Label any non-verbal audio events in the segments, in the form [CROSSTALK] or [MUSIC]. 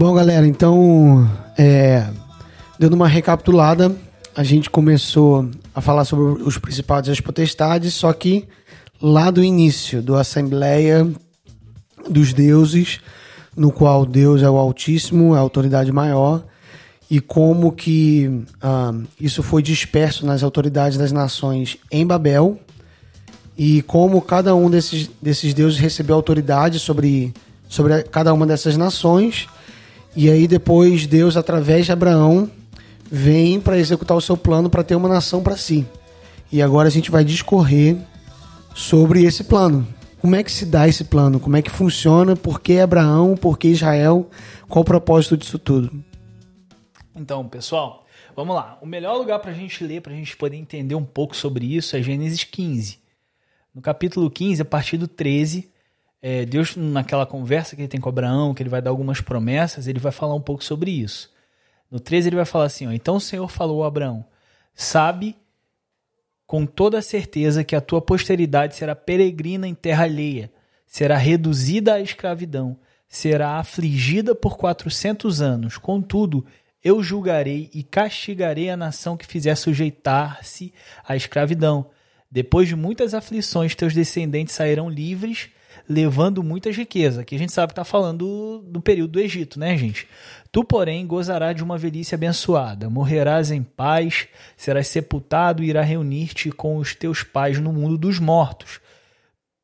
Bom, galera, então, é, dando uma recapitulada, a gente começou a falar sobre os principados e as potestades, só que lá do início, do Assembleia dos Deuses, no qual Deus é o Altíssimo, é a autoridade maior, e como que ah, isso foi disperso nas autoridades das nações em Babel, e como cada um desses, desses deuses recebeu autoridade sobre, sobre cada uma dessas nações, e aí depois Deus, através de Abraão, vem para executar o seu plano para ter uma nação para si. E agora a gente vai discorrer sobre esse plano. Como é que se dá esse plano? Como é que funciona? Por que Abraão? Por que Israel? Qual o propósito disso tudo? Então, pessoal, vamos lá. O melhor lugar para a gente ler, para a gente poder entender um pouco sobre isso, é Gênesis 15. No capítulo 15, a partir do 13, é, Deus, naquela conversa que ele tem com Abraão, que ele vai dar algumas promessas, ele vai falar um pouco sobre isso. No 13, ele vai falar assim: ó, Então o Senhor falou a Abraão: Sabe com toda certeza que a tua posteridade será peregrina em terra alheia, será reduzida à escravidão, será afligida por quatrocentos anos. Contudo, eu julgarei e castigarei a nação que fizer sujeitar-se à escravidão. Depois de muitas aflições, teus descendentes sairão livres, levando muitas riquezas. Aqui a gente sabe que está falando do, do período do Egito, né, gente? Tu, porém, gozarás de uma velhice abençoada, morrerás em paz, serás sepultado e irá reunir-te com os teus pais no mundo dos mortos.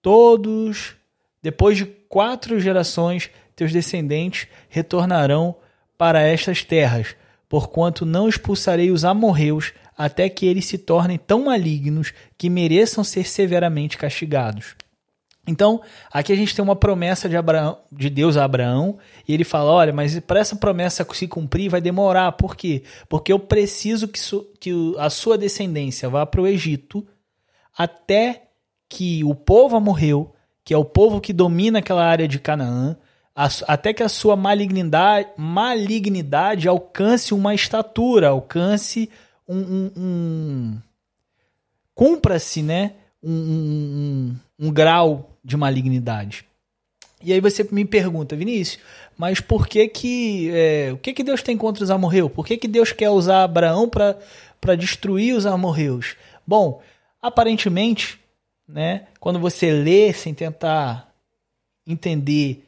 Todos, depois de quatro gerações, teus descendentes retornarão para estas terras, porquanto não expulsarei os amorreus até que eles se tornem tão malignos que mereçam ser severamente castigados. Então, aqui a gente tem uma promessa de, Abraão, de Deus a Abraão, e ele fala: olha, mas para essa promessa se cumprir vai demorar. Por quê? Porque eu preciso que, su, que a sua descendência vá para o Egito até que o povo amorreu, que é o povo que domina aquela área de Canaã, até que a sua malignidade, malignidade alcance uma estatura, alcance um. um, um cumpra-se, né? Um, um, um, grau de malignidade. E aí você me pergunta, Vinícius, mas por que que é, o que que Deus tem contra os amorreus? Por que que Deus quer usar Abraão para destruir os amorreus? Bom, aparentemente, né, quando você lê sem tentar entender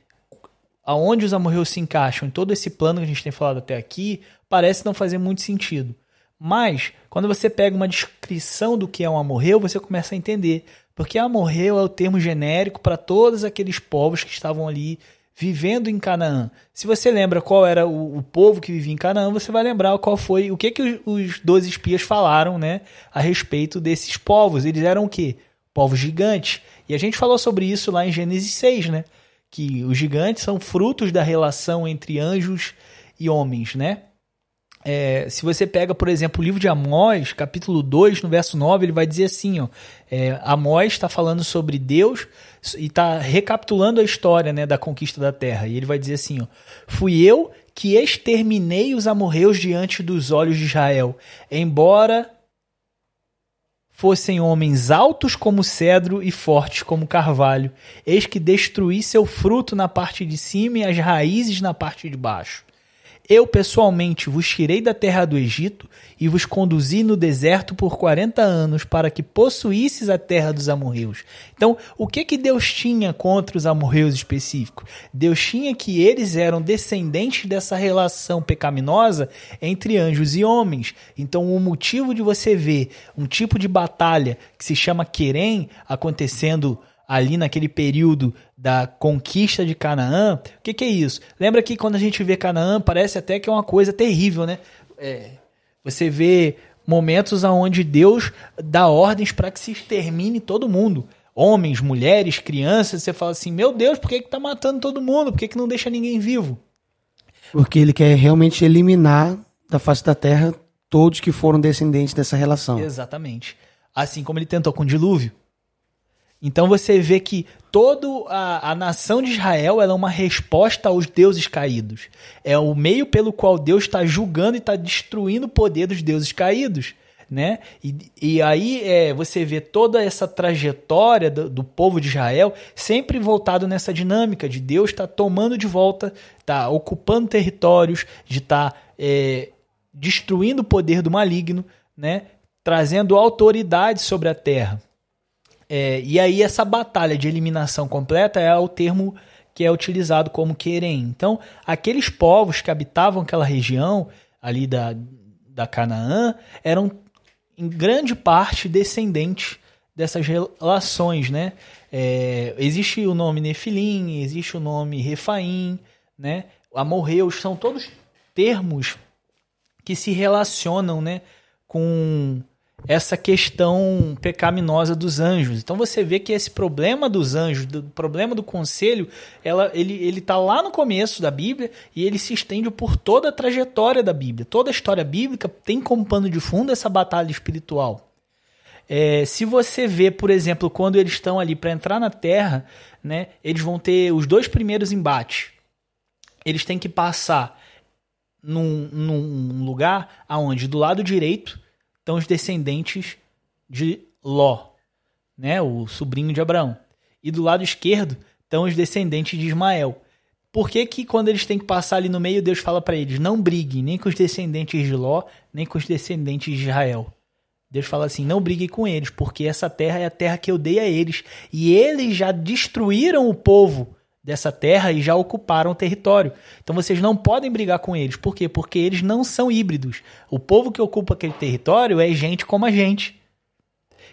aonde os amorreus se encaixam em todo esse plano que a gente tem falado até aqui, parece não fazer muito sentido. Mas, quando você pega uma descrição do que é um amorreu, você começa a entender. Porque amorreu é o termo genérico para todos aqueles povos que estavam ali vivendo em Canaã. Se você lembra qual era o, o, povo que vivia em Canaã, você vai lembrar qual foi o que que os, doze espias falaram, né, a respeito desses povos. Eles eram o quê? Povos gigantes. E a gente falou sobre isso lá em Gênesis 6, né? Que os gigantes são frutos da relação entre anjos e homens, né? É, se você pega, por exemplo, o livro de Amós, capítulo 2, no verso 9, ele vai dizer assim: ó, é, Amós está falando sobre Deus e está recapitulando a história né, da conquista da terra. E ele vai dizer assim: ó, Fui eu que exterminei os amorreus diante dos olhos de Israel, embora fossem homens altos como cedro e fortes como carvalho. Eis que destruí seu fruto na parte de cima e as raízes na parte de baixo. Eu pessoalmente vos tirei da terra do Egito e vos conduzi no deserto por 40 anos para que possuísseis a terra dos amorreus. Então, o que que Deus tinha contra os amorreus específicos? Deus tinha que eles eram descendentes dessa relação pecaminosa entre anjos e homens. Então, o motivo de você ver um tipo de batalha que se chama Querem acontecendo ali naquele período da conquista de Canaã. O que, que, é isso? Lembra que quando a gente vê Canaã, parece até que é uma coisa terrível, né? É, você vê momentos onde Deus dá ordens para que se extermine todo mundo. Homens, mulheres, crianças, você fala assim, meu Deus, por que, que tá matando todo mundo? Por que, que não deixa ninguém vivo? Porque ele quer realmente eliminar da face da terra todos que foram descendentes dessa relação. Exatamente. Assim como ele tentou com o dilúvio. Então você vê que toda a, a nação de Israel é uma resposta aos deuses caídos. É o meio pelo qual Deus está julgando e está destruindo o poder dos deuses caídos. né? E, e aí é, você vê toda essa trajetória do, do, povo de Israel sempre voltado nessa dinâmica de Deus estar tá tomando de volta, tá ocupando territórios, de estar tá, é, destruindo o poder do maligno, né? Trazendo autoridade sobre a terra. É, e aí essa batalha de eliminação completa é o termo que é utilizado como querem. Então, aqueles povos que habitavam aquela região ali da, da Canaã eram em grande parte descendentes dessas relações, né? É, existe o nome Nefilim, existe o nome Refaim, né? Amorreus, são todos termos que se relacionam, né, com essa questão pecaminosa dos anjos. Então você vê que esse problema dos anjos, do problema do conselho, ela, ele ele está lá no começo da Bíblia e ele se estende por toda a trajetória da Bíblia. Toda a história bíblica tem como pano de fundo essa batalha espiritual. É, se você vê, por exemplo, quando eles estão ali para entrar na Terra, né, eles vão ter os dois primeiros embates. Eles têm que passar num, num lugar aonde do lado direito estão os descendentes de Ló, né, o sobrinho de Abraão. E do lado esquerdo estão os descendentes de Ismael. Por que, que quando eles têm que passar ali no meio, Deus fala para eles: não briguem nem com os descendentes de Ló, nem com os descendentes de Israel? Deus fala assim: não briguem com eles, porque essa terra é a terra que eu dei a eles. E eles já destruíram o povo dessa terra e já ocuparam o território. Então vocês não podem brigar com eles. Por quê? Porque eles não são híbridos. O povo que ocupa aquele território é gente como a gente.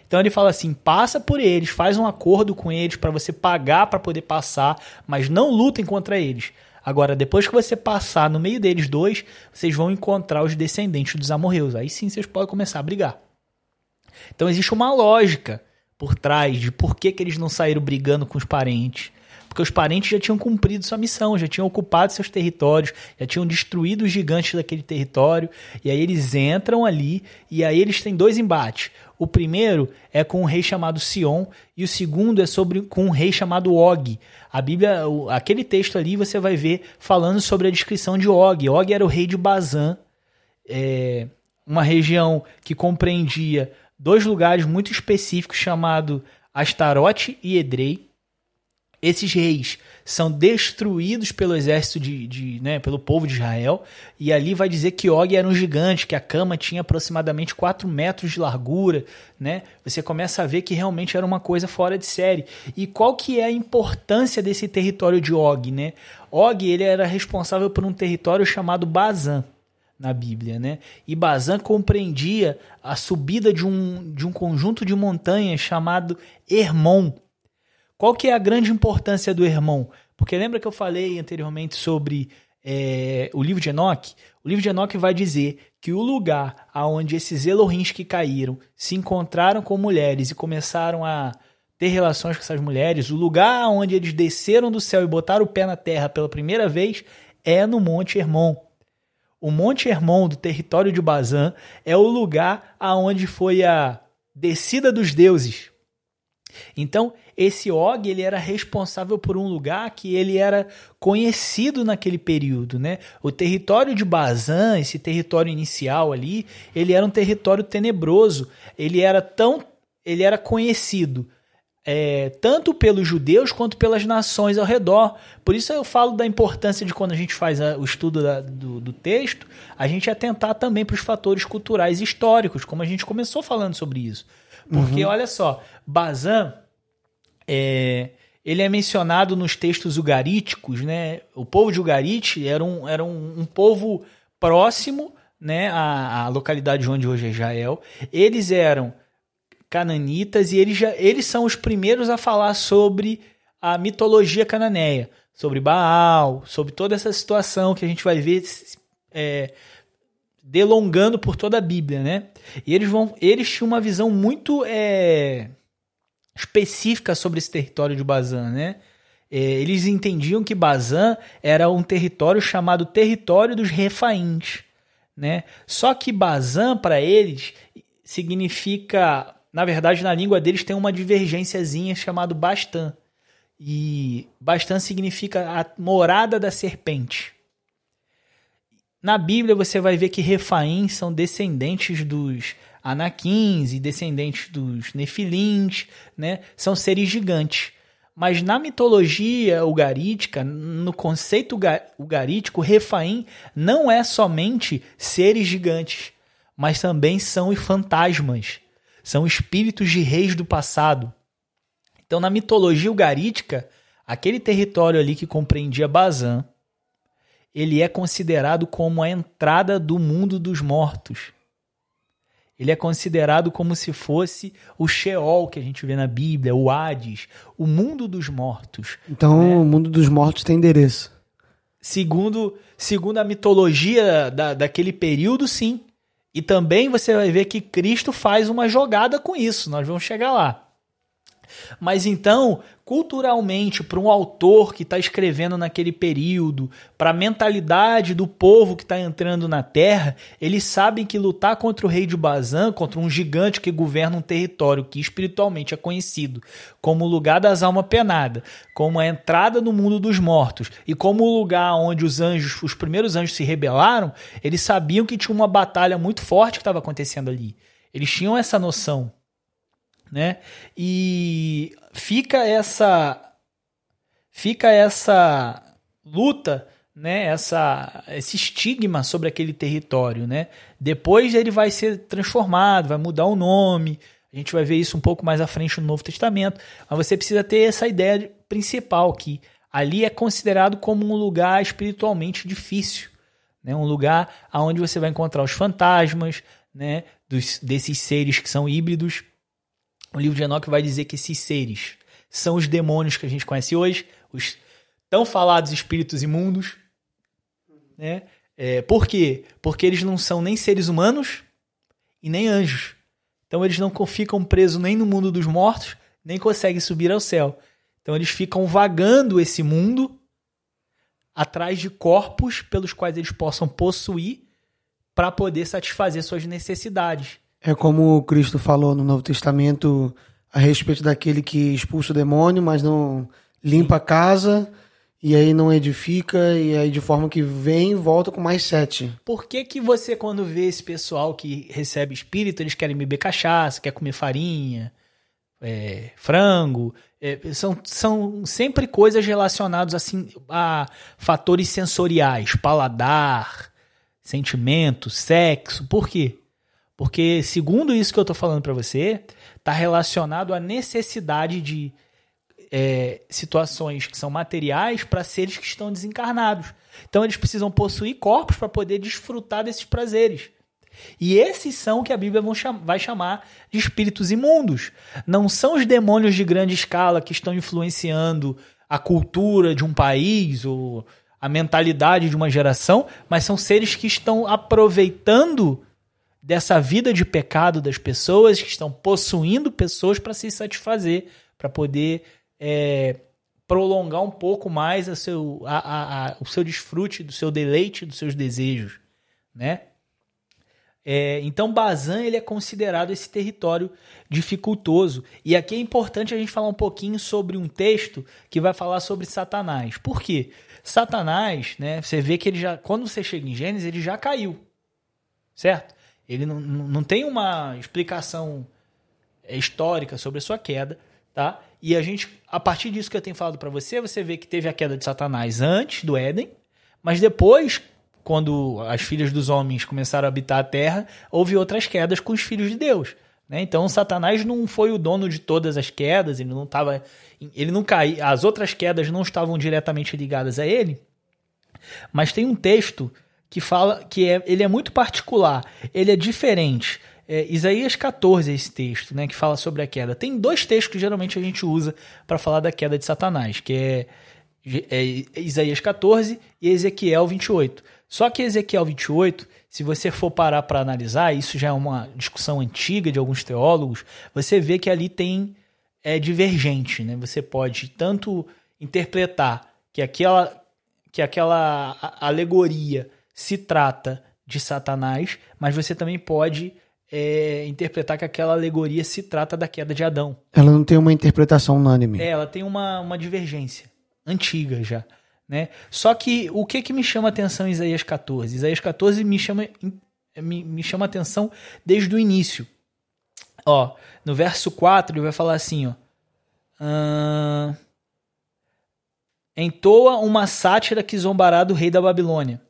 Então ele fala assim: passa por eles, faz um acordo com eles para você pagar para poder passar, mas não lutem contra eles. Agora, depois que você passar no meio deles dois, vocês vão encontrar os descendentes dos amorreus. Aí sim vocês podem começar a brigar. Então existe uma lógica por trás de por que, que eles não saíram brigando com os parentes porque os parentes já tinham cumprido sua missão, já tinham ocupado seus territórios, já tinham destruído os gigantes daquele território, e aí eles entram ali, e aí eles têm dois embates. O primeiro é com um rei chamado Sion, e o segundo é sobre com um rei chamado Og. A Bíblia, aquele texto ali você vai ver falando sobre a descrição de Og. Og era o rei de Bazã, é, uma região que compreendia dois lugares muito específicos chamado Astarote e Edrei. Esses reis são destruídos pelo exército de, de né, pelo povo de Israel, e ali vai dizer que Og era um gigante, que a cama tinha aproximadamente 4 metros de largura, né? Você começa a ver que realmente era uma coisa fora de série. E qual que é a importância desse território de Og, né? Og, ele era responsável por um território chamado Bazan na Bíblia, né? E Bazan compreendia a subida de um, de um conjunto de montanhas chamado Hermon, qual que é a grande importância do irmão? Porque lembra que eu falei anteriormente sobre é, o livro de Enoque? O livro de Enoque vai dizer que o lugar aonde esses Elohims que caíram se encontraram com mulheres e começaram a ter relações com essas mulheres, o lugar onde eles desceram do céu e botaram o pé na terra pela primeira vez é no Monte Hermon. O Monte Hermon do território de Bazan é o lugar aonde foi a descida dos deuses. Então, esse Og ele era responsável por um lugar que ele era conhecido naquele período, né? O território de Bazan, esse território inicial ali, ele era um território tenebroso. Ele era tão, ele era conhecido é, tanto pelos judeus quanto pelas nações ao redor. Por isso eu falo da importância de quando a gente faz a, o estudo da, do, do, texto, a gente atentar também para os fatores culturais e históricos, como a gente começou falando sobre isso. Porque uhum. olha só, Bazan é, ele é mencionado nos textos ugaríticos, né? O povo de Ugarite era um, era um, um povo próximo né, à, à, localidade onde hoje é Israel. Eles eram cananitas e eles, já, eles são os primeiros a falar sobre a mitologia cananeia, sobre Baal, sobre toda essa situação que a gente vai ver é, delongando por toda a Bíblia, né? E eles vão, eles tinham uma visão muito é, específica sobre esse território de Bazan, né? É, eles entendiam que Bazan era um território chamado território dos refaíns, né? Só que Bazan para eles significa, na verdade, na língua deles tem uma divergênciazinha chamado Bastan. E Bastan significa a morada da serpente. Na Bíblia você vai ver que Refaim são descendentes dos Anaquins e descendentes dos Nefilins, né? São seres gigantes. Mas na mitologia ugarítica, no conceito ugarítico, Refaim não é somente seres gigantes, mas também são fantasmas, são espíritos de reis do passado. Então, na mitologia ugarítica, aquele território ali que compreendia Bazan, ele é considerado como a entrada do mundo dos mortos. Ele é considerado como se fosse o Sheol que a gente vê na Bíblia, o Hades, o mundo dos mortos. Então, né? o mundo dos mortos tem endereço. Segundo, segundo a mitologia da, daquele período, sim. E também você vai ver que Cristo faz uma jogada com isso. Nós vamos chegar lá. Mas então, culturalmente, para um autor que está escrevendo naquele período, para a mentalidade do povo que está entrando na Terra, eles sabem que lutar contra o rei de Bazan, contra um gigante que governa um território que espiritualmente é conhecido como o lugar das almas penadas, como a entrada no mundo dos mortos e como o lugar onde os anjos, os primeiros anjos se rebelaram, eles sabiam que tinha uma batalha muito forte que estava acontecendo ali. Eles tinham essa noção né? E fica essa fica essa luta, né? Essa esse estigma sobre aquele território, né? Depois ele vai ser transformado, vai mudar o nome. A gente vai ver isso um pouco mais à frente no Novo Testamento, mas você precisa ter essa ideia principal que ali é considerado como um lugar espiritualmente difícil, né? Um lugar aonde você vai encontrar os fantasmas, né? Dos, desses seres que são híbridos o livro de Enoque vai dizer que esses seres são os demônios que a gente conhece hoje, os tão falados espíritos imundos. Né? É, por quê? Porque eles não são nem seres humanos e nem anjos. Então eles não ficam presos nem no mundo dos mortos, nem conseguem subir ao céu. Então eles ficam vagando esse mundo atrás de corpos pelos quais eles possam possuir para poder satisfazer suas necessidades. É como Cristo falou no Novo Testamento a respeito daquele que expulsa o demônio, mas não limpa a casa e aí não edifica e aí de forma que vem volta com mais sete. Por que que você quando vê esse pessoal que recebe espírito, eles querem beber cachaça, quer comer farinha, é, frango, é, são, são sempre coisas relacionadas assim a fatores sensoriais, paladar, sentimento, sexo. Por quê? Porque, segundo isso que eu estou falando para você, está relacionado à necessidade de é, situações que são materiais para seres que estão desencarnados. Então, eles precisam possuir corpos para poder desfrutar desses prazeres. E esses são que a Bíblia vai chamar de espíritos imundos. Não são os demônios de grande escala que estão influenciando a cultura de um país ou a mentalidade de uma geração, mas são seres que estão aproveitando dessa vida de pecado das pessoas que estão possuindo pessoas para se satisfazer, para poder é, prolongar um pouco mais a seu, a, a, o seu desfrute, do seu deleite, dos seus desejos, né? É, então Bazan ele é considerado esse território dificultoso e aqui é importante a gente falar um pouquinho sobre um texto que vai falar sobre Satanás. Por quê? Satanás, né? Você vê que ele já quando você chega em Gênesis ele já caiu, certo? Ele não, não tem uma explicação é, histórica sobre a sua queda, tá? E a gente, a partir disso que eu tenho falado para você, você vê que teve a queda de Satanás antes do Éden, mas depois, quando as filhas dos homens começaram a habitar a terra, houve outras quedas com os filhos de Deus. Né? Então, Satanás não foi o dono de todas as quedas, ele não estava. Ele não caiu. As outras quedas não estavam diretamente ligadas a ele. Mas tem um texto que fala que é, ele é muito particular, ele é diferente. É, Isaías 14 é esse texto, né, que fala sobre a queda. Tem dois textos que geralmente a gente usa para falar da queda de Satanás, que é, é Isaías 14 e Ezequiel 28. Só que Ezequiel 28, se você for parar para analisar, isso já é uma discussão antiga de alguns teólogos, você vê que ali tem é divergente, né? Você pode tanto interpretar que aquela que aquela alegoria se trata de Satanás, mas você também pode é, interpretar que aquela alegoria se trata da queda de Adão. Ela não tem uma interpretação unânime. É, ela tem uma, uma divergência antiga já. Né? Só que o que, que me chama atenção em Isaías 14? Isaías 14 me chama, me, me chama atenção desde o início. Ó, no verso 4 ele vai falar assim, ó. Entoa uma sátira que zombará do rei da Babilônia.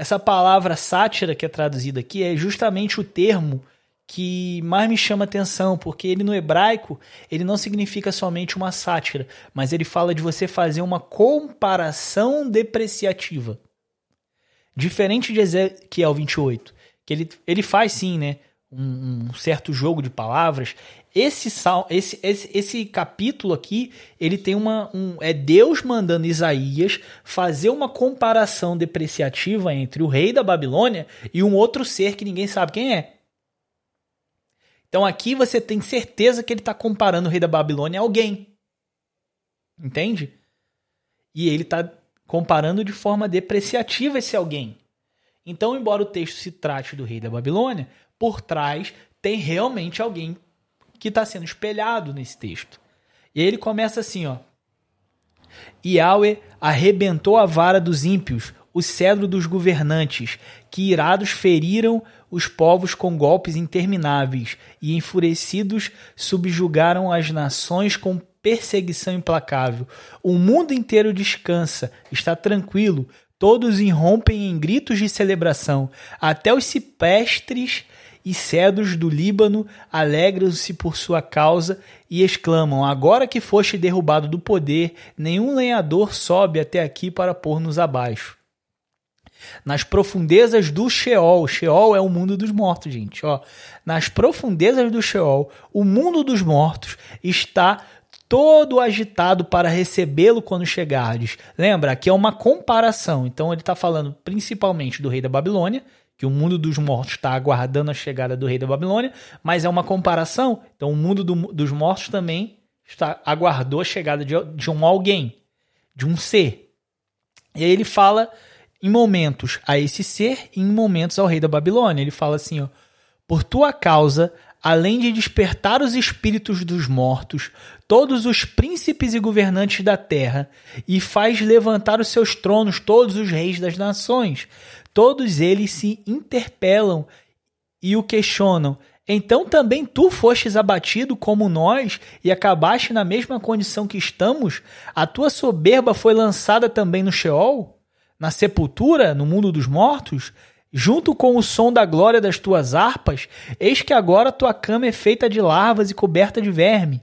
Essa palavra sátira que é traduzida aqui é justamente o termo que mais me chama atenção, porque ele no hebraico, ele não significa somente uma sátira, mas ele fala de você fazer uma comparação depreciativa. Diferente de Ezequiel 28, que ele, ele faz sim, né, um, um certo jogo de palavras, esse, esse, esse, esse capítulo aqui, ele tem uma. Um, é Deus mandando Isaías fazer uma comparação depreciativa entre o rei da Babilônia e um outro ser que ninguém sabe quem é. Então aqui você tem certeza que ele está comparando o rei da Babilônia a alguém. Entende? E ele está comparando de forma depreciativa esse alguém. Então, embora o texto se trate do rei da Babilônia, por trás tem realmente alguém que está sendo espelhado nesse texto. E aí ele começa assim, ó. Yahweh arrebentou a vara dos ímpios, o cedro dos governantes, que irados feriram os povos com golpes intermináveis, e enfurecidos subjugaram as nações com perseguição implacável. O mundo inteiro descansa, está tranquilo, todos irrompem em gritos de celebração, até os cipestres e cedros do Líbano alegram-se por sua causa e exclamam: Agora que foste derrubado do poder, nenhum lenhador sobe até aqui para pôr-nos abaixo. Nas profundezas do Sheol, Sheol é o mundo dos mortos, gente. Ó. Nas profundezas do Sheol, o mundo dos mortos está todo agitado para recebê-lo quando chegardes. Lembra, aqui é uma comparação. Então ele está falando principalmente do rei da Babilônia, que o mundo dos mortos está aguardando a chegada do rei da Babilônia, mas é uma comparação. Então, o mundo do, dos mortos também está aguardou a chegada de, de um alguém, de um ser. E aí ele fala em momentos a esse ser e em momentos ao rei da Babilônia. Ele fala assim: ó, por tua causa, além de despertar os espíritos dos mortos, todos os príncipes e governantes da terra, e faz levantar os seus tronos todos os reis das nações. Todos eles se interpelam e o questionam. Então também tu fostes abatido como nós e acabaste na mesma condição que estamos? A tua soberba foi lançada também no Sheol? Na sepultura, no mundo dos mortos? Junto com o som da glória das tuas harpas, eis que agora tua cama é feita de larvas e coberta de verme.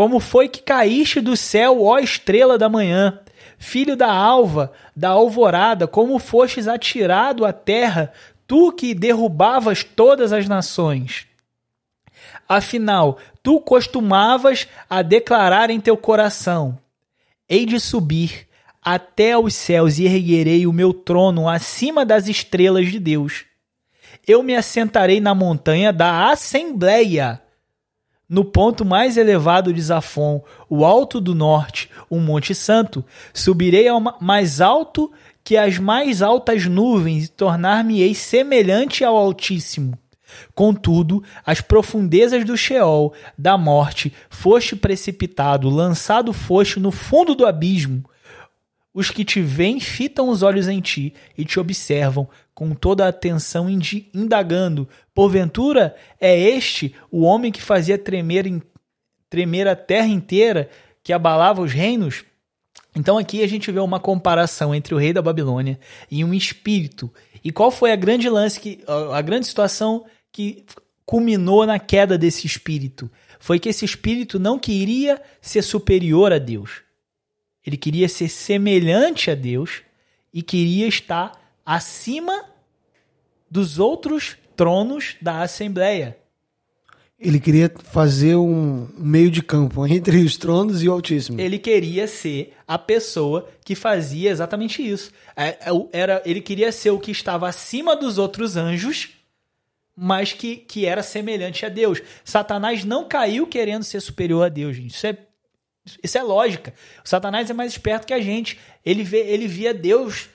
Como foi que caíste do céu, ó estrela da manhã? filho da alva, da alvorada, como fostes atirado à terra, tu que derrubavas todas as nações. Afinal, tu costumavas a declarar em teu coração: Hei de subir até aos céus e erguerei o meu trono acima das estrelas de Deus. Eu me assentarei na montanha da Assembleia no ponto mais elevado de Zafon, o alto do norte, o Monte Santo, subirei ao mais alto que as mais altas nuvens e tornar-me-ei semelhante ao Altíssimo. Contudo, as profundezas do Sheol, da morte, foste precipitado, lançado foste no fundo do abismo. Os que te veem fitam os olhos em ti e te observam com toda a atenção indagando, Porventura é este o homem que fazia tremer, tremer a terra inteira, que abalava os reinos? Então aqui a gente vê uma comparação entre o rei da Babilônia e um espírito. E qual foi a grande lance que a grande situação que culminou na queda desse espírito? Foi que esse espírito não queria ser superior a Deus. Ele queria ser semelhante a Deus e queria estar acima dos outros tronos da Assembleia. Ele queria fazer um meio de campo [LAUGHS] entre os tronos e o Altíssimo. Ele queria ser a pessoa que fazia exatamente isso. É, é era, ele queria ser o que estava acima dos outros anjos, mas que, que era semelhante a Deus. Satanás não caiu querendo ser superior a Deus, gente. Isso é, isso é lógica. O Satanás é mais esperto que a gente. Ele, vê, ele via Deus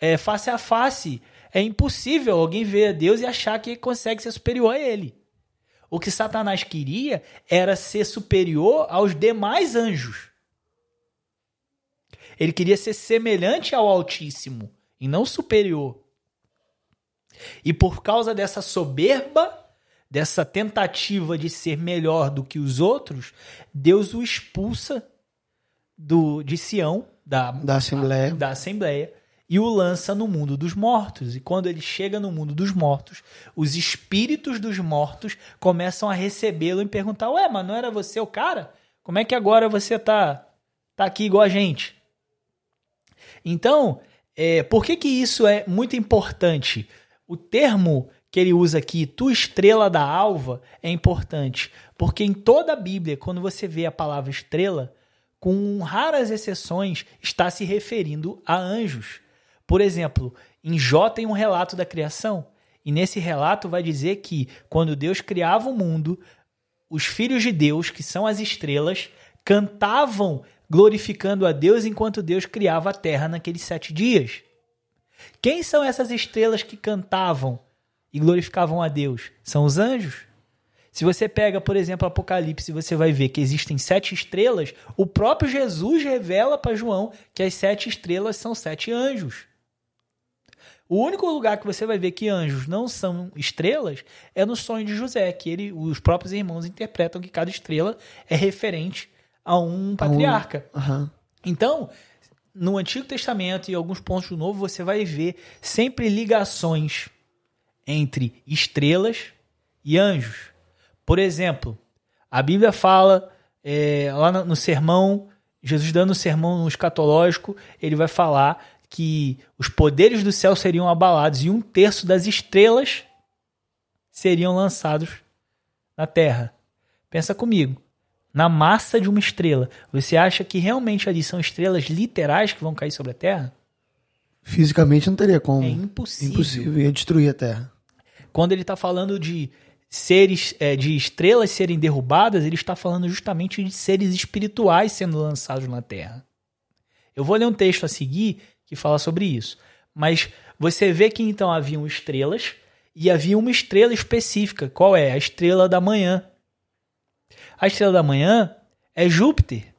é, face a face. É impossível alguém ver a Deus e achar que consegue ser superior a ele. O que Satanás queria era ser superior aos demais anjos. Ele queria ser semelhante ao Altíssimo e não superior. E por causa dessa soberba, dessa tentativa de ser melhor do que os outros, Deus o expulsa do de Sião, da, Da Assembleia. da Assembleia, e o lança no mundo dos mortos. E quando ele chega no mundo dos mortos, os espíritos dos mortos começam a recebê-lo e perguntar: Ué, mas não era você o cara? Como é que agora você tá, tá aqui igual a gente? Então, é, por que, que isso é muito importante? O termo que ele usa aqui, tu estrela da alva, é importante. Porque em toda a Bíblia, quando você vê a palavra estrela, com raras exceções, está se referindo a anjos. Por exemplo, em Jó tem um relato da criação. E nesse relato vai dizer que quando Deus criava o mundo, os filhos de Deus, que são as estrelas, cantavam glorificando a Deus enquanto Deus criava a terra naqueles sete dias. Quem são essas estrelas que cantavam e glorificavam a Deus? São os anjos. Se você pega, por exemplo, Apocalipse, você vai ver que existem sete estrelas. O próprio Jesus revela para João que as sete estrelas são sete anjos. O único lugar que você vai ver que anjos não são estrelas é no sonho de José, que ele, os próprios irmãos interpretam que cada estrela é referente a um patriarca. Aham. Então, no Antigo Testamento e alguns pontos do Novo, você vai ver sempre ligações entre estrelas e anjos. Por exemplo, a Bíblia fala é, lá no, no sermão, Jesus dando o sermão no escatológico, ele vai falar que os poderes do céu seriam abalados e um terço das estrelas seriam lançados na terra. Pensa comigo. Na massa de uma estrela, você acha que realmente ali são estrelas literais que vão cair sobre a Terra? Fisicamente não teria como. É impossível. Impossível. Ia destruir a Terra. Quando ele está falando de seres, é, de estrelas serem derrubadas, ele está falando justamente de seres espirituais sendo lançados na Terra. Eu vou ler um texto a seguir que fala sobre isso. Mas você vê que então haviam estrelas e havia uma estrela específica. Qual é? A estrela da manhã. A estrela da manhã é Júpiter.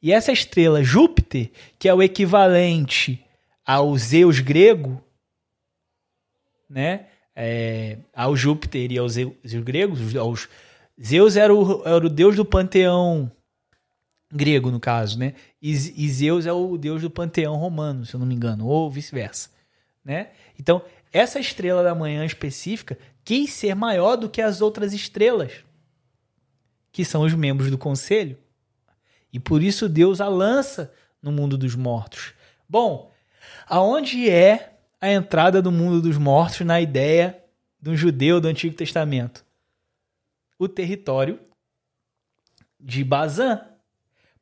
E essa estrela Júpiter, que é o equivalente ao Zeus grego, né? É, ao Júpiter e aos Zeus, gregos, aos, Zeus era o, era o deus do panteão grego, no caso, né? E, Zeus é o deus do panteão romano, se eu não me engano, ou vice-versa, né? Então, essa estrela da manhã específica quis ser maior do que as outras estrelas, que são os membros do conselho. E por isso Deus a lança no mundo dos mortos. Bom, aonde é a entrada do mundo dos mortos na ideia de um judeu do Antigo Testamento? O território de Bazã.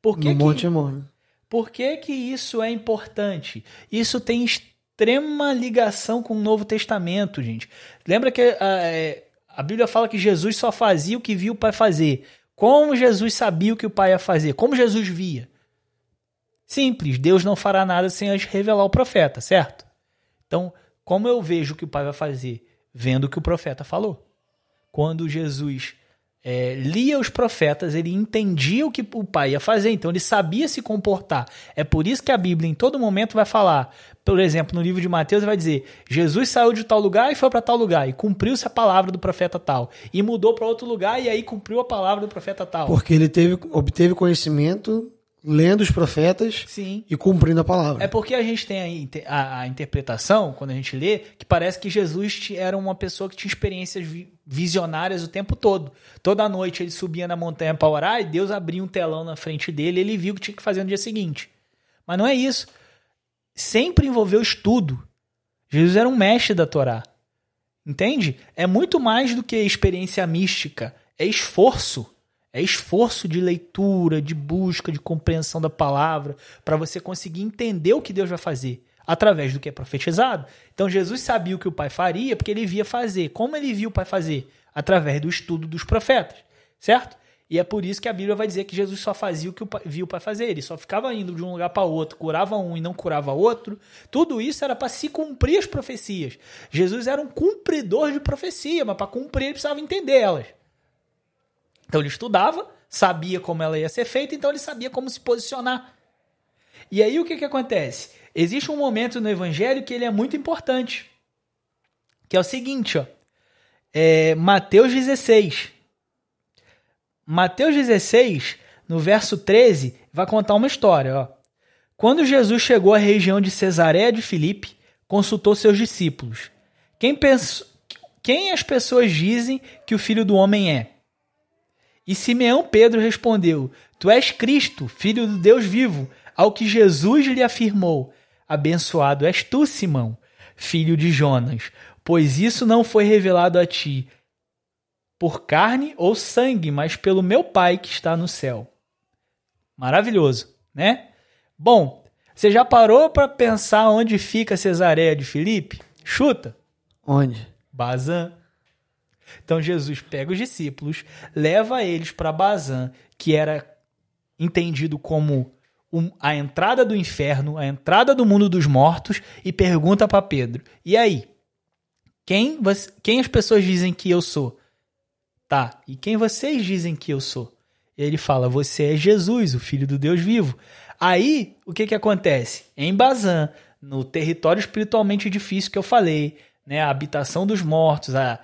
Por que no que- Monte Hermon. por que, que isso é importante? Isso tem extrema ligação com o Novo Testamento, gente. Lembra que a, é, a Bíblia fala que Jesus só fazia o que viu o Pai fazer. Como Jesus sabia o que o Pai ia fazer? Como Jesus via? Simples, Deus não fará nada sem antes revelar o profeta, certo? Então, como eu vejo o que o Pai vai fazer? Vendo o que o profeta falou. Quando Jesus é, lia os profetas, ele entendia o que o pai ia fazer, então ele sabia se comportar. É por isso que a Bíblia em todo momento vai falar, por exemplo, no livro de Mateus vai dizer: Jesus saiu de tal lugar e foi para tal lugar, e cumpriu-se a palavra do profeta tal, e mudou para outro lugar e aí cumpriu a palavra do profeta tal. Porque ele teve, obteve conhecimento lendo os profetas Sim. e cumprindo a palavra. É porque a gente tem a, a- a interpretação, quando a gente lê, que parece que Jesus era uma pessoa que tinha experiências vi- visionárias o tempo todo. Toda noite ele subia na montanha para orar e Deus abria um telão na frente dele e ele viu o que tinha que fazer no dia seguinte. Mas não é isso. Sempre envolveu estudo. Jesus era um mestre da Torá. Entende? É muito mais do que experiência mística. É esforço. É esforço de leitura, de busca, de compreensão da palavra, para você conseguir entender o que Deus vai fazer através do que é profetizado. Então Jesus sabia o que o Pai faria porque ele via fazer. Como ele viu o Pai fazer? Através do estudo dos profetas, certo? E é por isso que a Bíblia vai dizer que Jesus só fazia o que o pai, viu o Pai fazer. Ele só ficava indo de um lugar para outro, curava um e não curava outro. Tudo isso era para se cumprir as profecias. Jesus era um cumpridor de profecia, mas para cumprir ele precisava entender elas. Então ele estudava, sabia como ela ia ser feita, então ele sabia como se posicionar. E aí o que, que acontece? Existe um momento no evangelho que ele é muito importante. Que é o seguinte, ó. é Mateus 16. Mateus 16, no verso 13, vai contar uma história. Ó. Quando Jesus chegou à região de Cesareia de Filipe, consultou seus discípulos. Quem, penso, quem as pessoas dizem que o filho do homem é? E Simeão Pedro respondeu: Tu és Cristo, filho do Deus vivo. Ao que Jesus lhe afirmou: Abençoado és tu, Simão, filho de Jonas, pois isso não foi revelado a ti por carne ou sangue, mas pelo meu Pai que está no céu. Maravilhoso, né? Bom, você já parou para pensar onde fica Cesareia de Filipe? Chuta. Onde? Bazan. Então Jesus pega os discípulos, leva eles para Bazan, que era entendido como a entrada do inferno, a entrada do mundo dos mortos, e pergunta para Pedro: E aí? Quem, você, quem as pessoas dizem que eu sou? Tá, e quem vocês dizem que eu sou? Ele fala: Você é Jesus, o Filho do Deus vivo. Aí, o que, que acontece? Em Bazan, no território espiritualmente difícil que eu falei, né, a habitação dos mortos, a,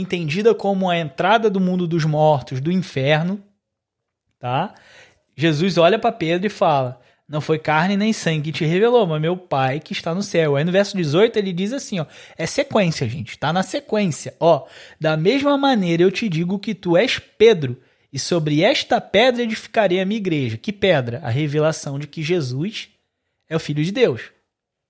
entendida como a entrada do mundo dos mortos, do inferno, tá? Jesus olha para Pedro e fala: não foi carne nem sangue que te revelou, mas meu Pai que está no céu. Aí no verso 18 ele diz assim, ó, é sequência, gente, tá na sequência. Ó, da mesma maneira eu te digo que tu és Pedro, e sobre esta pedra edificarei a minha igreja. Que pedra? A revelação de que Jesus é o filho de Deus.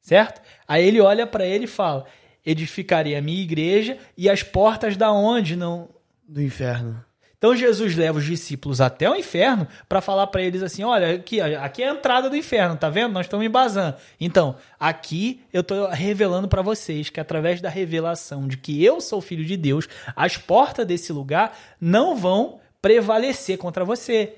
Certo? Aí ele olha para ele e fala: edificarei a minha igreja e as portas da onde não do inferno então Jesus leva os discípulos até o inferno para falar para eles assim: olha, aqui, aqui é a entrada do inferno, tá vendo? Nós estamos em Bazan. Então, aqui eu estou revelando para vocês que através da revelação de que eu sou filho de Deus, as portas desse lugar não vão prevalecer contra você.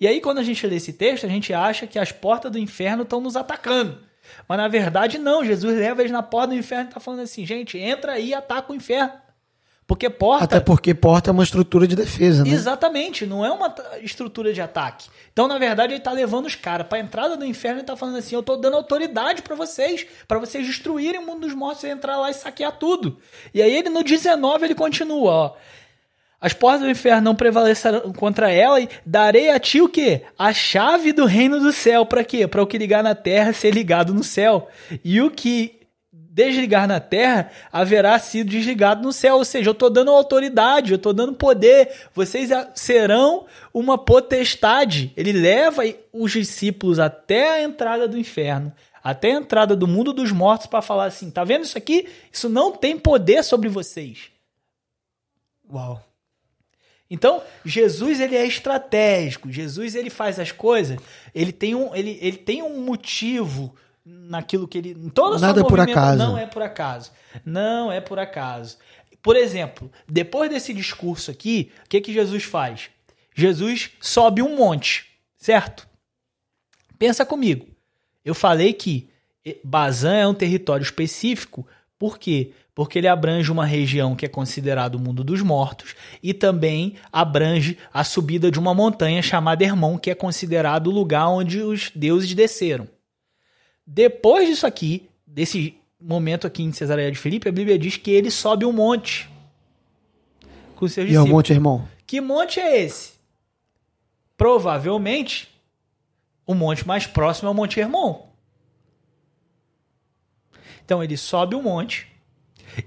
E aí, quando a gente lê esse texto, a gente acha que as portas do inferno estão nos atacando. Mas na verdade, não. Jesus leva eles na porta do inferno e está falando assim: gente, entra aí e ataca o inferno. Porque porta. Até porque porta é uma estrutura de defesa, né? Exatamente, não é uma estrutura de ataque. Então, na verdade, ele tá levando os caras pra entrada do inferno e tá falando assim: eu tô dando autoridade para vocês, para vocês destruírem o mundo dos mortos e entrar lá e saquear tudo. E aí, ele no 19, ele continua, ó. As portas do inferno não prevalecerão contra ela e darei a ti o quê? A chave do reino do céu. Para quê? Para o que ligar na terra ser ligado no céu. E o que desligar na terra, haverá sido desligado no céu. Ou seja, eu estou dando autoridade, eu estou dando poder. Vocês serão uma potestade. Ele leva os discípulos até a entrada do inferno, até a entrada do mundo dos mortos, para falar assim: tá vendo isso aqui? Isso não tem poder sobre vocês. Uau. Então, Jesus ele é estratégico. Jesus ele faz as coisas, ele tem um, ele, ele tem um motivo naquilo que ele. Toda Nada é por acaso. Não é por acaso. Não é por acaso. Por exemplo, depois desse discurso aqui, o que, que Jesus faz? Jesus sobe um monte, certo? Pensa comigo. Eu falei que Bazan é um território específico, por quê? Porque ele abrange uma região que é considerado o mundo dos mortos e também abrange a subida de uma montanha chamada Hermon, que é considerado o lugar onde os deuses desceram. Depois disso aqui, desse momento aqui em Cesareia de Filipe, a Bíblia diz que ele sobe um monte com seus discípulos. E é o monte irmão? Que monte é esse? Provavelmente, o monte mais próximo é o Monte Hermon. Então ele sobe um monte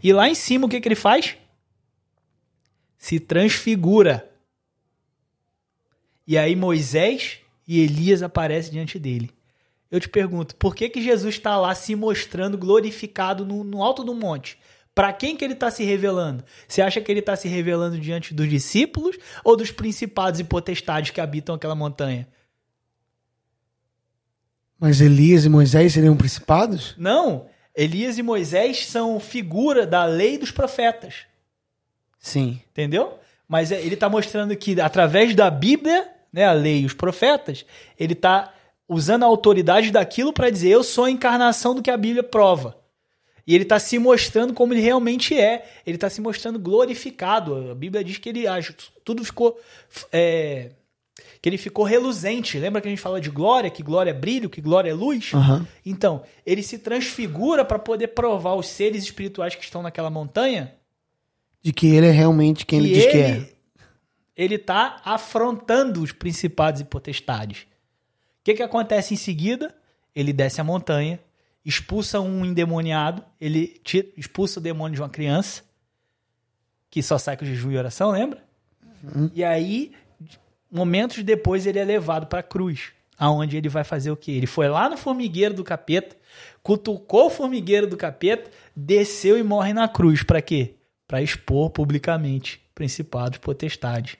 e lá em cima o que, que ele faz? Se transfigura. E aí Moisés e Elias aparecem diante dele eu te pergunto, por que, que Jesus está lá se mostrando glorificado no, no alto do monte? Para quem que ele está se revelando? Você acha que ele está se revelando diante dos discípulos ou dos principados e potestades que habitam aquela montanha? Mas Elias e Moisés seriam principados? Não. Elias e Moisés são figura da lei dos profetas. Sim. Entendeu? Mas é, ele está mostrando que através da Bíblia, né, a lei e os profetas, ele está usando a autoridade daquilo para dizer eu sou a encarnação do que a Bíblia prova. E ele está se mostrando como ele realmente é. Ele está se mostrando glorificado. A Bíblia diz que ele tudo ficou é, que ele ficou reluzente. Lembra que a gente fala de glória, que glória é brilho, que glória é luz? Uhum. Então, ele se transfigura para poder provar os seres espirituais que estão naquela montanha De que ele é realmente quem ele, que diz ele, que é. Ele tá afrontando os principados e potestades. O que, que acontece em seguida? Ele desce a montanha, expulsa um endemoniado, ele tira, expulsa o demônio de uma criança, que só sai com jejum e oração, lembra? E aí, momentos depois, ele é levado para a cruz, aonde ele vai fazer o quê? Ele foi lá no formigueiro do capeta, cutucou o formigueiro do capeta, desceu e morre na cruz. Para quê? Para expor publicamente principados, potestades.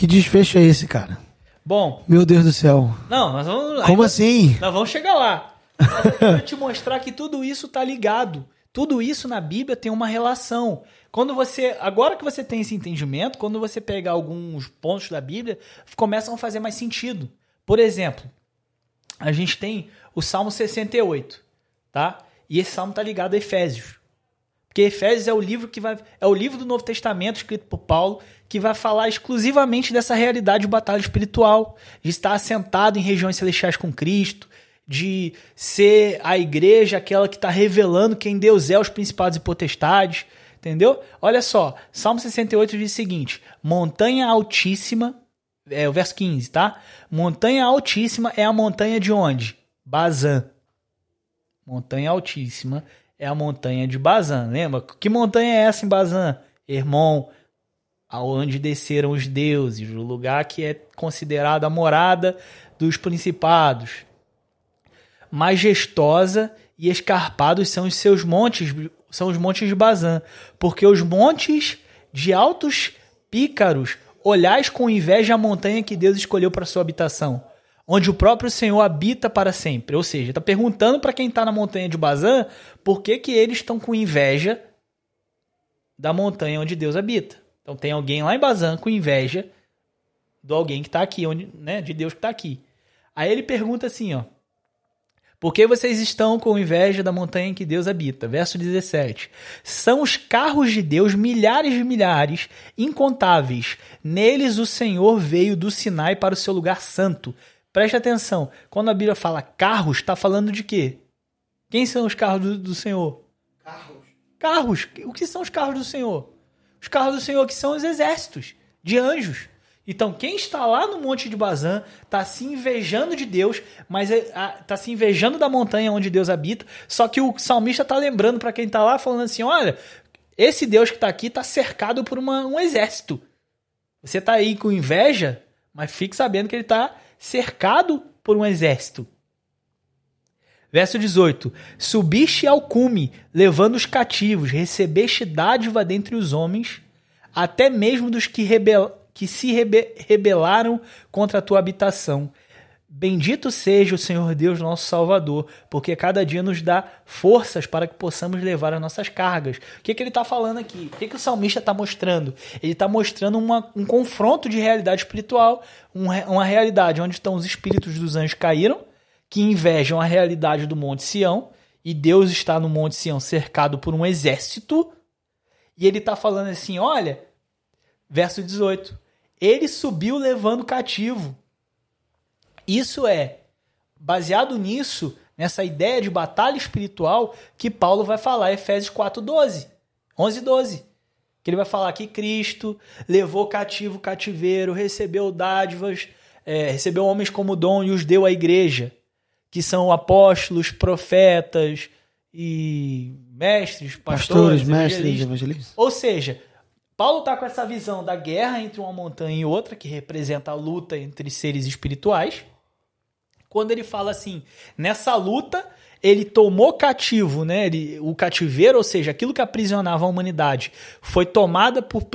Que desfecho é esse, cara? Bom, Meu Deus do céu. não, nós vamos. Como ainda- assim? Nós vamos chegar lá. [LAUGHS] Eu te mostrar que tudo isso tá ligado. Tudo isso na Bíblia tem uma relação. Quando você, agora que você tem esse entendimento, quando você pegar alguns pontos da Bíblia, começam a fazer mais sentido. Por exemplo, a gente tem o Salmo 68, tá? E esse salmo tá ligado a Efésios. Porque Efésios é o livro que vai é o livro do Novo Testamento escrito por Paulo que vai falar exclusivamente dessa realidade de batalha espiritual, de estar assentado em regiões celestiais com Cristo, de ser a igreja aquela que está revelando quem Deus é aos principados e potestades, entendeu? Olha só, Salmo 68 diz o seguinte: montanha altíssima, é o verso 15, tá? Montanha altíssima é a montanha de onde? Bazã. Montanha altíssima é a montanha de Bazã. Lembra? Que montanha é essa em Bazã? Hermon, aonde desceram os deuses, o lugar que é considerado a morada dos principados. Majestosa e escarpados são os seus montes, são os montes de Bazã, porque os montes de altos pícaros olhais com inveja a montanha que Deus escolheu para sua habitação, onde o próprio Senhor habita para sempre. Ou seja, está perguntando para quem está na montanha de Bazã por que, que eles estão com inveja da montanha onde Deus habita. Então tem alguém lá em Bazã com inveja do alguém que está aqui, onde, né, de Deus que está aqui. Aí ele pergunta assim, ó. Por que vocês estão com inveja da montanha em que Deus habita? Verso 17. São os carros de Deus, milhares de milhares, incontáveis. Neles o Senhor veio do Sinai para o seu lugar santo. Preste atenção. Quando a Bíblia fala carros, está falando de quê? Quem são os carros do, do Senhor? Carros. Carros. O que são os carros do Senhor? Os carros do Senhor que são os exércitos de anjos. Então, quem está lá no Monte de Bazã está se invejando de Deus, mas está se invejando da montanha onde Deus habita. Só que o salmista está lembrando para quem está lá, falando assim: olha, esse Deus que está aqui está cercado por uma, um exército. Você está aí com inveja, mas fique sabendo que ele está cercado por um exército. Verso 18: Subiste ao cume, levando os cativos, recebeste dádiva dentre os homens, até mesmo dos que, rebel que se rebe rebelaram contra a tua habitação. Bendito seja o Senhor Deus, nosso Salvador, porque cada dia nos dá forças para que possamos levar as nossas cargas. O que, que ele está falando aqui? O que, que o salmista está mostrando? Ele está mostrando uma, um confronto de realidade espiritual, um, uma realidade onde estão os espíritos dos anjos caíram, que invejam a realidade do Monte Sião, e Deus está no Monte Sião cercado por um exército, e ele está falando assim: olha, verso 18: ele subiu levando cativo. Isso é baseado nisso, nessa ideia de batalha espiritual que Paulo vai falar em Efésios 4:12, 11 12. Que ele vai falar que Cristo levou cativo o cativeiro, recebeu dádivas, é, recebeu homens como dom e os deu à igreja, que são apóstolos, profetas e mestres, pastores, Pastores, mestres, evangelistas. evangelistas. Ou seja, Paulo está com essa visão da guerra entre uma montanha e outra, que representa a luta entre seres espirituais. Quando ele fala assim, nessa luta, ele tomou cativo, né? Ele, o cativeiro, ou seja, aquilo que aprisionava a humanidade, foi tomada por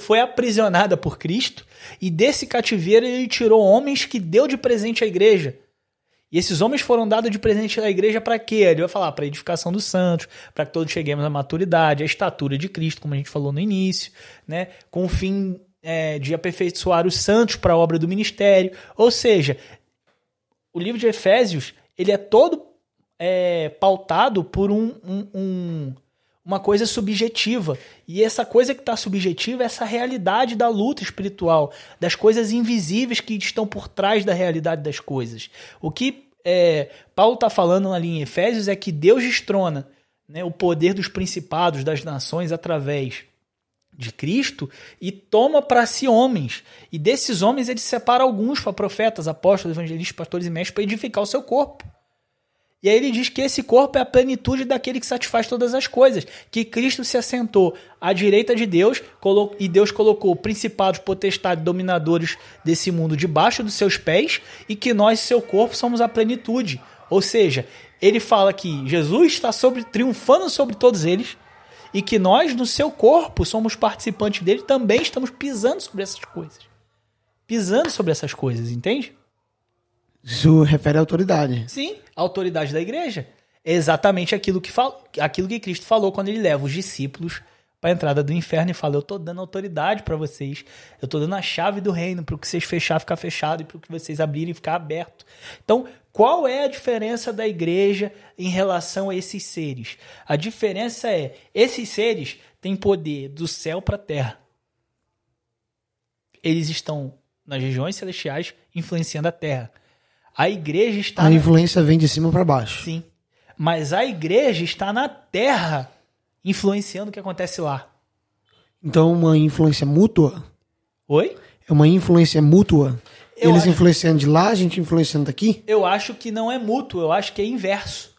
foi aprisionada por Cristo, e desse cativeiro ele tirou homens que deu de presente à igreja. E esses homens foram dados de presente à igreja para quê? Ele vai falar para a edificação dos santos, para que todos cheguemos à maturidade, à estatura de Cristo, como a gente falou no início, né? com o fim é, de aperfeiçoar os santos para a obra do ministério. Ou seja, o livro de Efésios ele é todo é, pautado por um, um, um, uma coisa subjetiva. E essa coisa que está subjetiva é essa realidade da luta espiritual, das coisas invisíveis que estão por trás da realidade das coisas. O que é, Paulo está falando ali em Efésios é que Deus destrona né, o poder dos principados, das nações, através de Cristo e toma para si homens. E desses homens ele separa alguns para profetas, apóstolos, evangelistas, pastores e mestres para edificar o seu corpo. E aí ele diz que esse corpo é a plenitude daquele que satisfaz todas as coisas, que Cristo se assentou à direita de Deus e Deus colocou principados, potestades, dominadores desse mundo debaixo dos seus pés e que nós, seu corpo, somos a plenitude. Ou seja, ele fala que Jesus está sobre, triunfando sobre todos eles e que nós, no seu corpo, somos participantes dele, também estamos pisando sobre essas coisas. Pisando sobre essas coisas, entende? Isso refere à autoridade. Sim, a autoridade da igreja. É exatamente aquilo que, fal... aquilo que Cristo falou quando ele leva os discípulos para a entrada do inferno e fala: Eu estou dando autoridade para vocês, eu estou dando a chave do reino para o que vocês fechar ficar fechado e para o que vocês abrirem ficar aberto. Então, qual é a diferença da igreja em relação a esses seres? A diferença é: esses seres têm poder do céu para a terra. Eles estão nas regiões celestiais influenciando a terra. A igreja está. A influência vem de cima para baixo. Sim. Mas a igreja está na terra influenciando o que acontece lá. Então, uma influência mútua? Oi? É uma influência mútua? Eu Eles acho... influenciando de lá, a gente influenciando daqui? Eu acho que não é mútuo, eu acho que é inverso.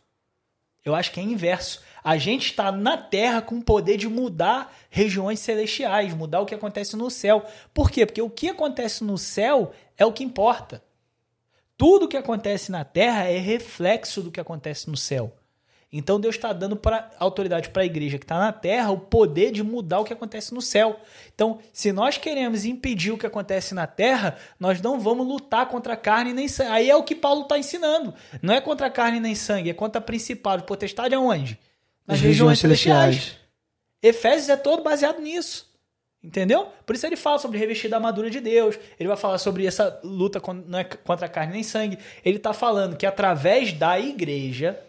Eu acho que é inverso. A gente está na Terra com o poder de mudar regiões celestiais, mudar o que acontece no céu. Por quê? Porque o que acontece no céu é o que importa. Tudo que acontece na terra é reflexo do que acontece no céu. Então Deus está dando para autoridade para a igreja que está na terra o poder de mudar o que acontece no céu. Então, se nós queremos impedir o que acontece na terra, nós não vamos lutar contra carne nem sangue. Aí é o que Paulo está ensinando. Não é contra carne nem sangue, é contra principado, potestade aonde? Nas regiões, regiões celestiais. celestiais. Efésios é todo baseado nisso. Entendeu? Por isso ele fala sobre revestir da armadura de Deus. Ele vai falar sobre essa luta é contra carne nem sangue. Ele está falando que através da igreja,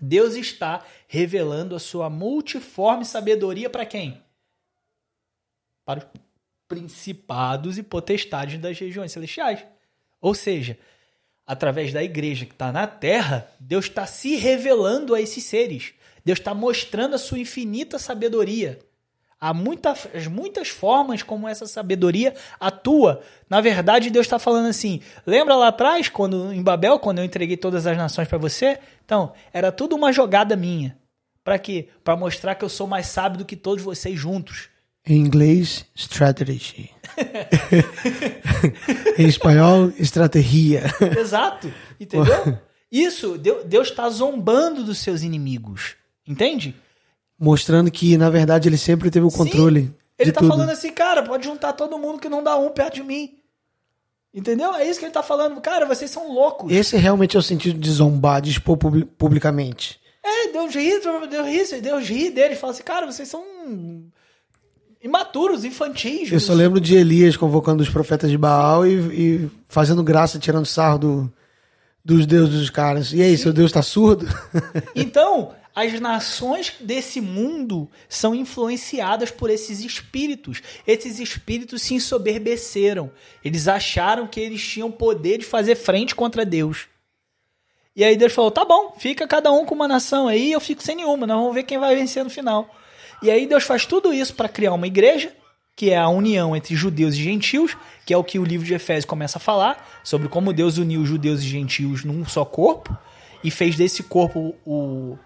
Deus está revelando a sua multiforme sabedoria para quem? Para os principados e potestades das regiões celestiais. Ou seja, através da igreja que está na terra, Deus está se revelando a esses seres. Deus está mostrando a sua infinita sabedoria. Há muitas, muitas formas como essa sabedoria atua. Na verdade, Deus está falando assim: lembra lá atrás, quando em Babel, quando eu entreguei todas as nações para você? Então, era tudo uma jogada minha. Para quê? Para mostrar que eu sou mais sábio do que todos vocês juntos. Em inglês, strategy. [LAUGHS] em espanhol, estratégia. [LAUGHS] Exato. Entendeu? [LAUGHS] Isso, Deus está zombando dos seus inimigos. Entende? Mostrando que, na verdade, ele sempre teve o controle. Sim, ele tá tudo. falando assim, cara, pode juntar todo mundo que não dá um perto de mim. Entendeu? É isso que ele tá falando. Cara, vocês são loucos. Esse realmente é o sentido de zombar, de expor publicamente. É, Deus ri, Deus ri, Deus ri dele. Fala assim, cara, vocês são imaturos, infantis. Eu só lembro de Elias convocando os profetas de Baal e, e fazendo graça, tirando sarro do, dos deuses dos caras. E aí, Sim. seu Deus tá surdo? Então, as nações desse mundo são influenciadas por esses espíritos. Esses espíritos se ensoberbeceram. Eles acharam que eles tinham poder de fazer frente contra Deus. E aí Deus falou: tá bom, fica cada um com uma nação aí, eu fico sem nenhuma, nós vamos ver quem vai vencer no final. E aí Deus faz tudo isso para criar uma igreja, que é a união entre judeus e gentios, que é o que o livro de Efésios começa a falar, sobre como Deus uniu judeus e gentios num só corpo, e fez desse corpo o,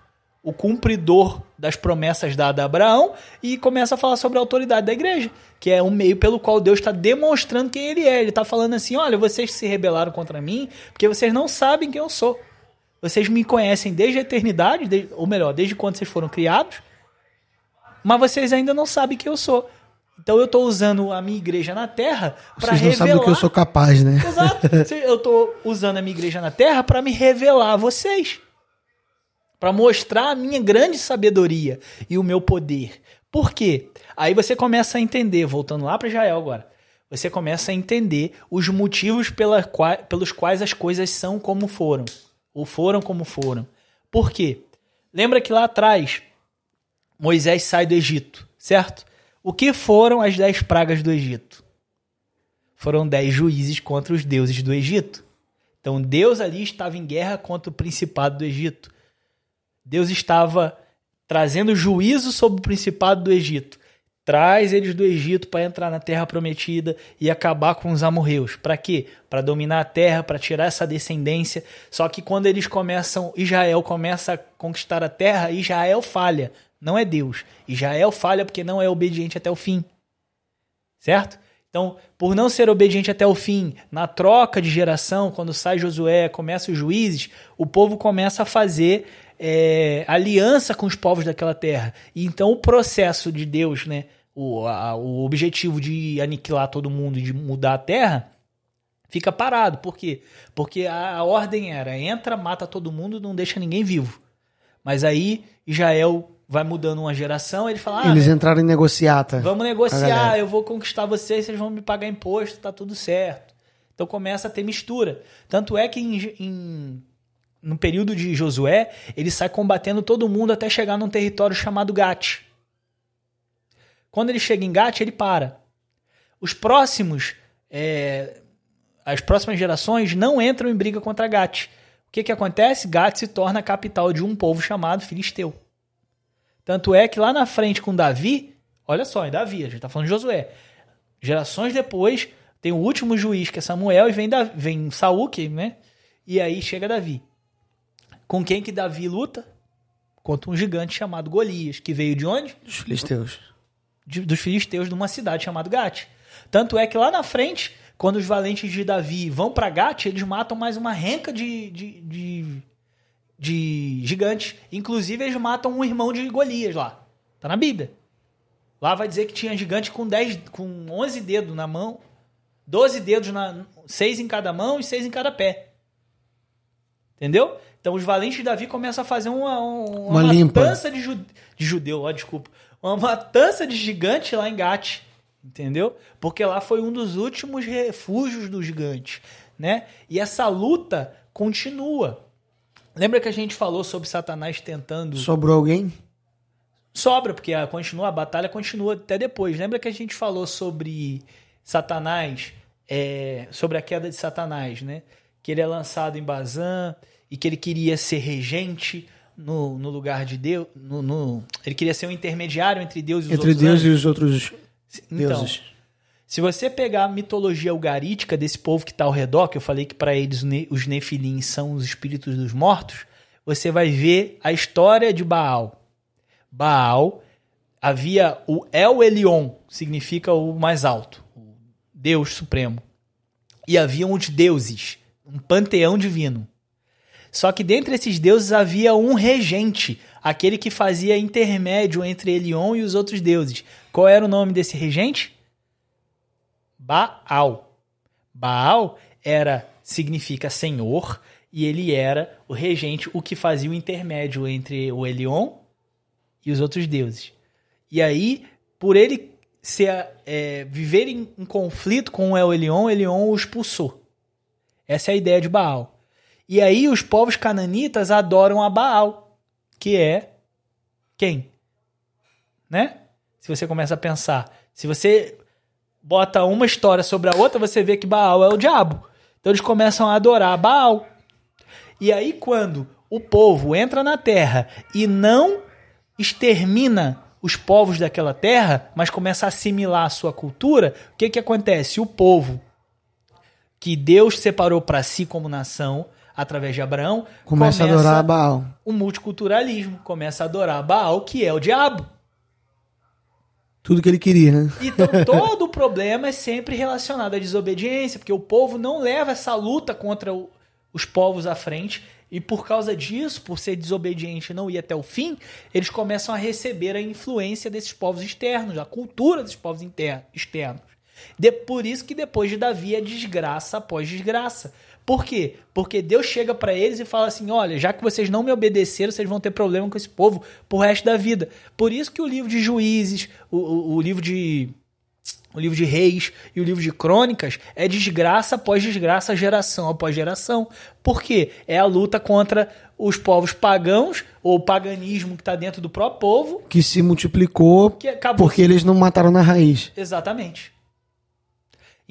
o cumpridor das promessas dadas a Abraão e começa a falar sobre a autoridade da igreja, que é um meio pelo qual Deus está demonstrando quem ele é. Ele está falando assim: olha, vocês se rebelaram contra mim porque vocês não sabem quem eu sou. Vocês me conhecem desde a eternidade, desde, ou melhor, desde quando vocês foram criados, mas vocês ainda não sabem quem eu sou. Então eu estou usando a minha igreja na terra para revelar. Vocês não sabem do que eu sou capaz, né? Exato. Eu estou usando a minha igreja na terra para me revelar a vocês para mostrar a minha grande sabedoria e o meu poder. Por quê? Aí você começa a entender, voltando lá para Israel agora, você começa a entender os motivos pela, pelos quais as coisas são como foram, ou foram como foram. Por quê? Lembra que lá atrás Moisés sai do Egito, certo? O que foram as dez pragas do Egito? Foram dez juízes contra os deuses do Egito. Então Deus ali estava em guerra contra o principado do Egito. Deus estava trazendo juízo sobre o principado do Egito. Traz eles do Egito para entrar na terra prometida e acabar com os amorreus. Para quê? Para dominar a terra, para tirar essa descendência. Só que quando eles começam, Israel começa a conquistar a terra, Israel falha. Não é Deus. Israel falha porque não é obediente até o fim. Certo? Então, por não ser obediente até o fim, na troca de geração, quando sai Josué, começa os juízes, o povo começa a fazer é, aliança com os povos daquela terra. E então o processo de Deus, né, o, a, o objetivo de aniquilar todo mundo e de mudar a terra, fica parado. Por quê? Porque a, a ordem era: entra, mata todo mundo, não deixa ninguém vivo. Mas aí Israel vai mudando uma geração, ele fala: ah, Eles né, entraram em negociata. Vamos negociar, eu vou conquistar vocês, vocês vão me pagar imposto, tá tudo certo. Então começa a ter mistura. Tanto é que em, em, no período de Josué, ele sai combatendo todo mundo até chegar num território chamado Gat. Quando ele chega em Gat, ele para. Os próximos, é, as próximas gerações não entram em briga contra Gat. O que, que acontece? Gat se torna a capital de um povo chamado Filisteu. Tanto é que lá na frente com Davi, olha só, é Davi, a gente está falando de Josué. Gerações depois, tem o último juiz, que é Samuel, e vem, Davi, vem Saul, que, né? E aí chega Davi. Com quem que Davi luta? Contra um gigante chamado Golias, que veio de onde? Dos filisteus. De, dos filisteus de uma cidade chamada Gate. Tanto é que lá na frente, quando os valentes de Davi vão para Gate, eles matam mais uma renca de, de, de de gigantes. Inclusive, eles matam um irmão de Golias lá. Tá na Bíblia. Lá vai dizer que tinha gigante com 10, com 11 dedos na mão, 12 dedos na 6 em cada mão e 6 em cada pé. Entendeu? Então os valentes de Davi começam a fazer uma, uma, uma matança de, ju, de judeu, ó, desculpa. Uma matança de gigante lá em Gate. Entendeu? Porque lá foi um dos últimos refúgios dos gigantes. Né? E essa luta continua. Lembra que a gente falou sobre Satanás tentando. Sobrou alguém? Sobra, porque a, continua, a batalha continua até depois. Lembra que a gente falou sobre Satanás, é, sobre a queda de Satanás, né? Que ele é lançado em Bazan e que ele queria ser regente no, no lugar de Deus. No, no, ele queria ser um intermediário entre Deus e os entre outros. Deus anjos. e os outros então, deuses. Se você pegar a mitologia algarítica desse povo que está ao redor, que eu falei que para eles os Nefilim são os espíritos dos mortos, você vai ver a história de Baal. Baal havia o El Elion, significa o mais alto, o Deus supremo. E haviam os deuses, um panteão divino. Só que dentre esses deuses havia um regente, aquele que fazia intermédio entre Elion e os outros deuses. Qual era o nome desse regente? Baal. Baal era significa senhor e ele era o regente, o que fazia o intermédio entre o Elion e os outros deuses. E aí, por ele ser, é, viver em, em, conflito com o El Elion, Elion o expulsou. Essa é a ideia de Baal. E aí os povos cananitas adoram a Baal, que é quem? Né? Se você começa a pensar, se você bota uma história sobre a outra, você vê que Baal é o diabo. Então eles começam a adorar Baal. E aí, quando o povo entra na terra e não extermina os povos daquela terra, mas começa a assimilar a sua cultura, o que, que acontece? O povo que Deus separou para si como nação, através de Abraão, começa, começa a adorar Baal. O multiculturalismo começa a adorar Baal, que é o diabo. Tudo que ele queria, né? Então [LAUGHS] todo o problema é sempre relacionado à desobediência, porque o povo não leva essa luta contra o, os povos à frente, e por causa disso, por ser desobediente e não ir até o fim, eles começam a receber a influência desses povos externos, a cultura desses povos externos. De, por isso que depois de Davi é desgraça após desgraça. Por quê? Porque Deus chega para eles e fala assim: olha, já que vocês não me obedeceram, vocês vão ter problema com esse povo pro resto da vida. Por isso que o livro de Juízes, o, o, o livro de. O livro de Reis e o livro de Crônicas é desgraça após desgraça, geração após geração. Por quê? É a luta contra os povos pagãos, ou o paganismo que está dentro do próprio povo. Que se multiplicou Que acabou porque eles não mataram na raiz. Exatamente.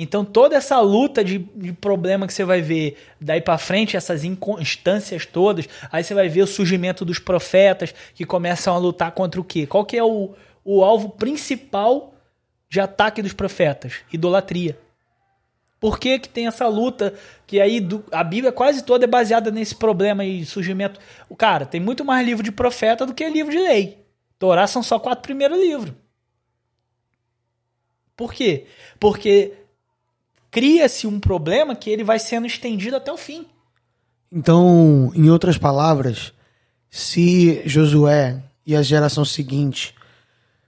Então toda essa luta de, de problema que você vai ver daí para frente, essas inconstâncias todas, aí você vai ver o surgimento dos profetas que começam a lutar contra o quê? Qual que é o, o alvo principal de ataque dos profetas? Idolatria. Por que, que tem essa luta que aí do, a Bíblia quase toda é baseada nesse problema e surgimento? O cara tem muito mais livro de profeta do que livro de lei. Torá são só quatro primeiros livros. Por quê? Porque cria-se um problema que ele vai sendo estendido até o fim. Então, em outras palavras, se Josué e a geração seguinte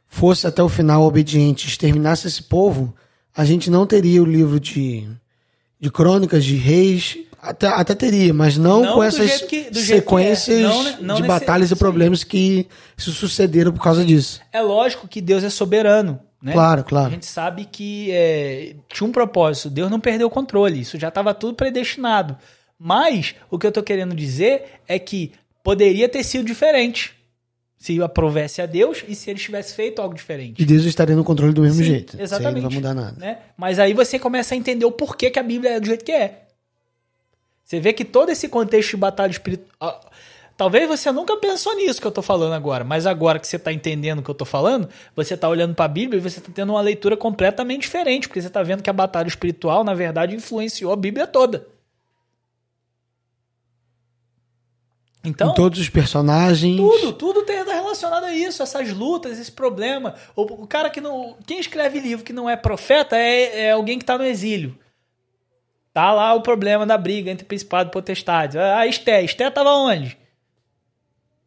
fosse até o final obediente, exterminasse esse povo, a gente não teria o livro de, de crônicas, de reis, até, até teria, mas não, Não com essas que- é. sequências Não, né? Não de batalhas e problemas que se sucederam por causa disso. É lógico que Deus é soberano. Né? Claro, A claro. gente sabe que é, tinha um propósito. Deus não perdeu o controle. Isso já estava tudo predestinado. Mas o que eu estou querendo dizer é que poderia ter sido diferente se aprovesse a Deus e se ele tivesse feito algo diferente. E Deus estaria no controle do mesmo Sim, jeito. Isso Exatamente. não vai mudar nada. Né? Mas aí você começa a entender o porquê que a Bíblia é do jeito que é. Você vê que todo esse contexto de batalha espiritual. Talvez você nunca pensou nisso que eu tô falando agora, mas agora que você tá entendendo o que eu tô falando, você tá olhando para a Bíblia e você tá tendo uma leitura completamente diferente, porque você tá vendo que a batalha espiritual, na verdade, influenciou a Bíblia toda. Então, Com todos os personagens. tudo, tudo tem relacionado a isso, essas lutas, esse problema. O, o cara que não. Quem escreve livro que não é profeta é, é alguém que tá no exílio. Tá lá o problema da briga entre principado e potestade. Ah, Esté. Esté tava onde?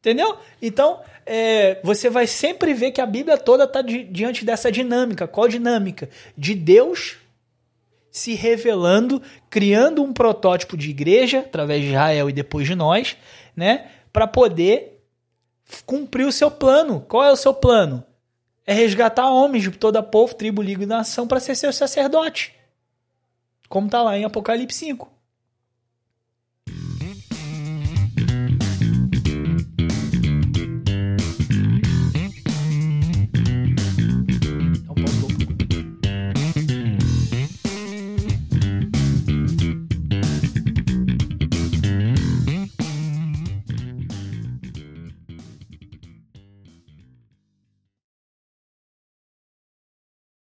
Entendeu? Então, é, você vai sempre ver que a Bíblia toda está diante dessa dinâmica. Qual dinâmica? De Deus se revelando, criando um protótipo de igreja, através de Israel e depois de nós, né? Para poder cumprir o seu plano. Qual é o seu plano? É resgatar homens de toda povo, tribo, língua e nação para ser seu sacerdote. Como está lá em Apocalipse 5.